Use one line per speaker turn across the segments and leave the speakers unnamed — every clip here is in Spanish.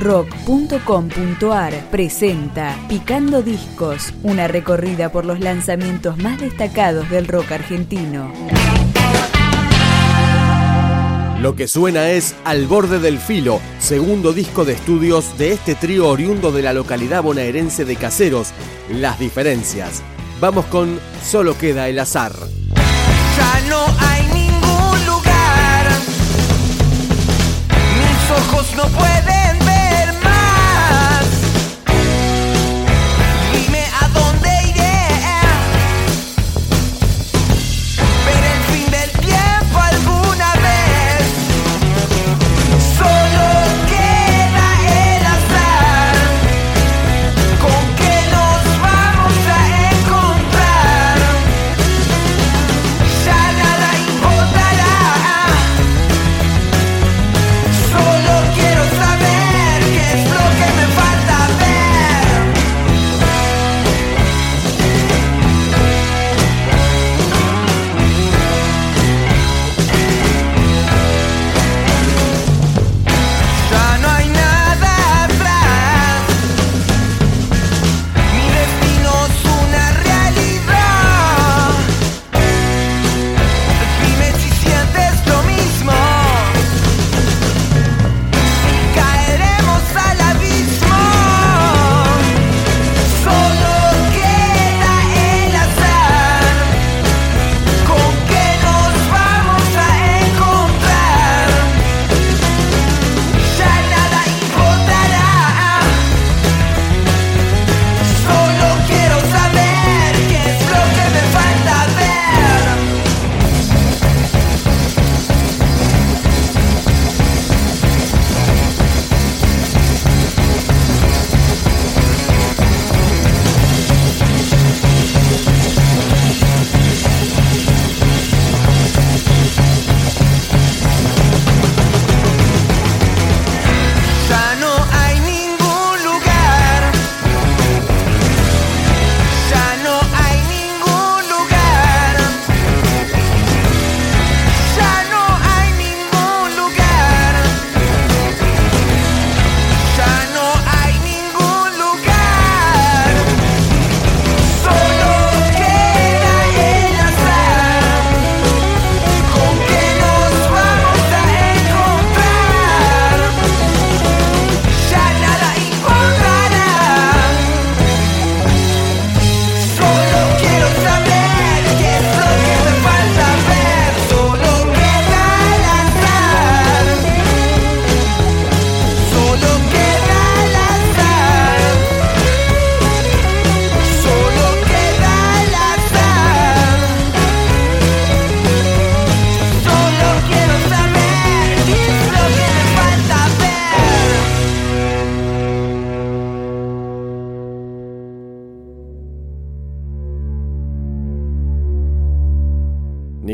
rock.com.ar presenta Picando Discos, una recorrida por los lanzamientos más destacados del rock argentino.
Lo que suena es Al borde del filo, segundo disco de estudios de este trío oriundo de la localidad bonaerense de Caseros, Las Diferencias. Vamos con Solo queda el azar.
Ya no hay ni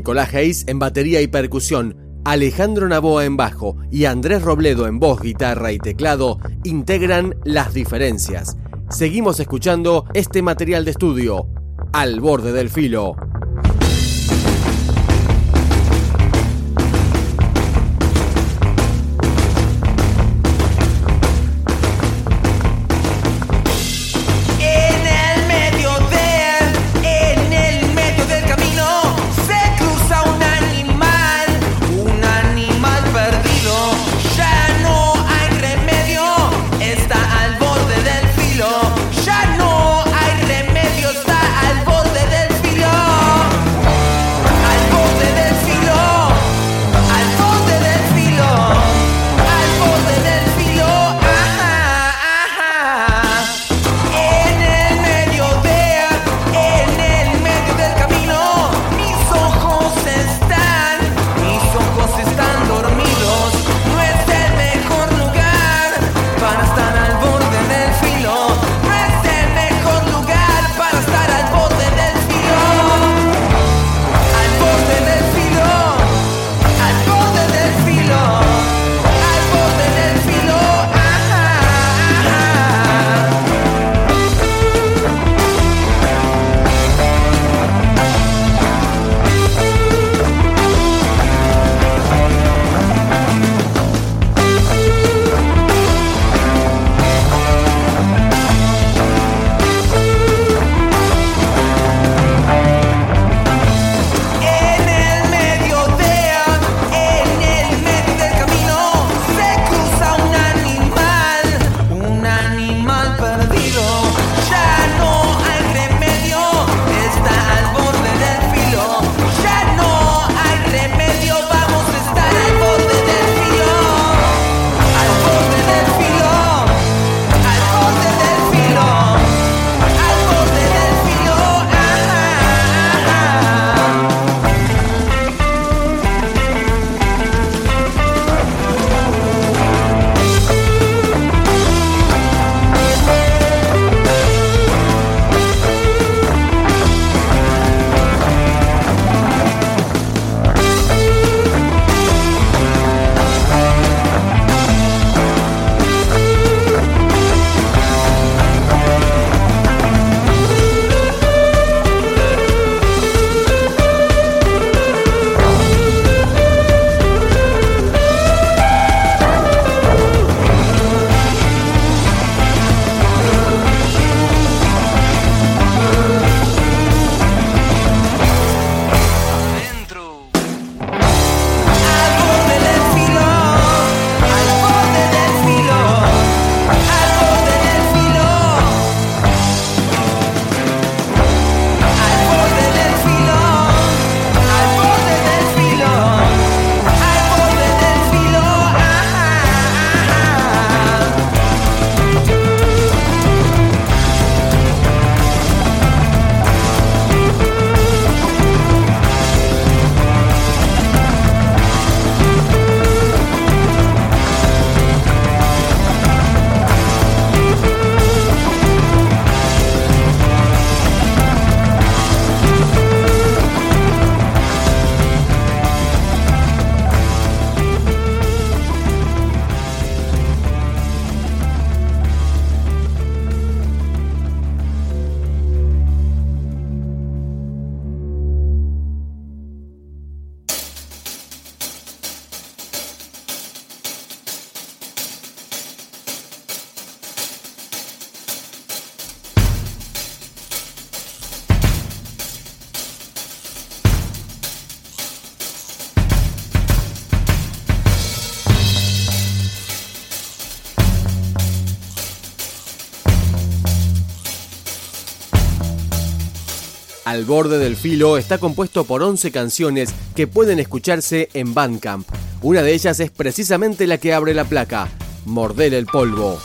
Nicolás Hayes en batería y percusión, Alejandro Naboa en bajo y Andrés Robledo en voz, guitarra y teclado integran las diferencias. Seguimos escuchando este material de estudio, Al borde del filo,
Al borde del filo está compuesto por 11 canciones que pueden escucharse en Bandcamp. Una de ellas es precisamente la que abre la placa, Morder el polvo.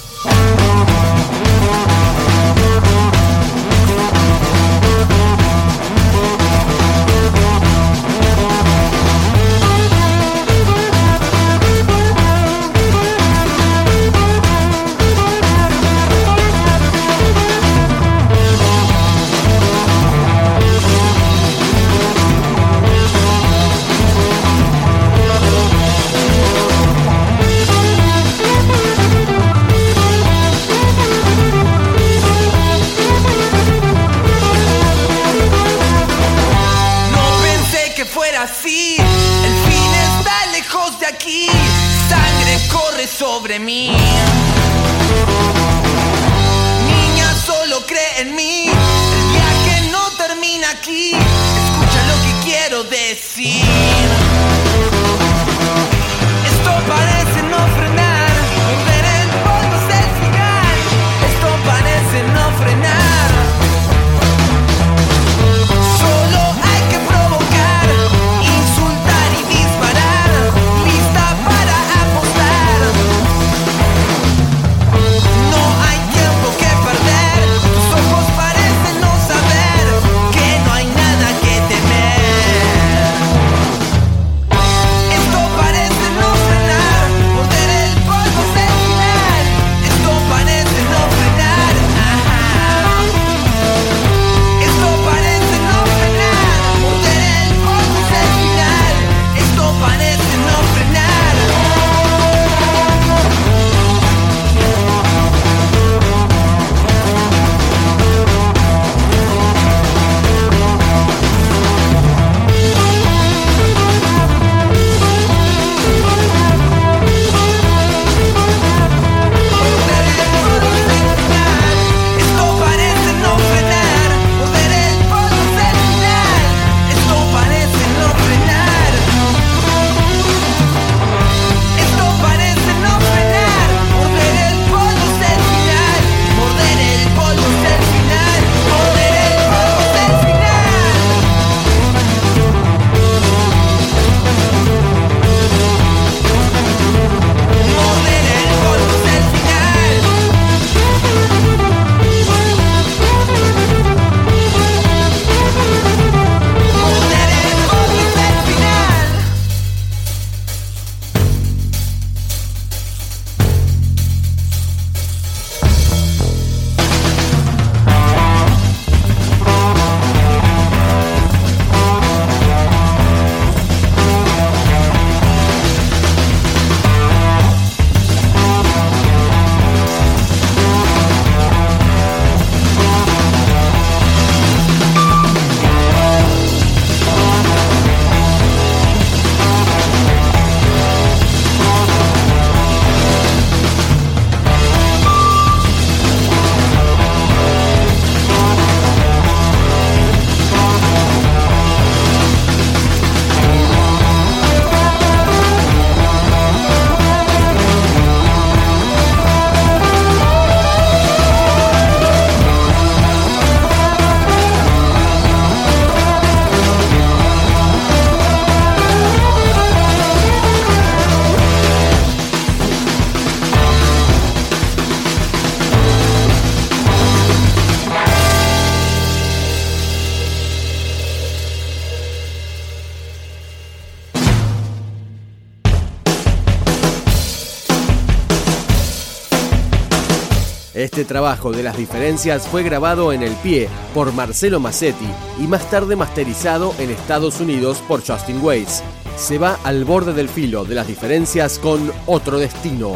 Este trabajo de las diferencias fue grabado en el pie por Marcelo Massetti y más tarde masterizado en Estados Unidos por Justin Weiss. Se va al borde del filo de las diferencias con otro destino.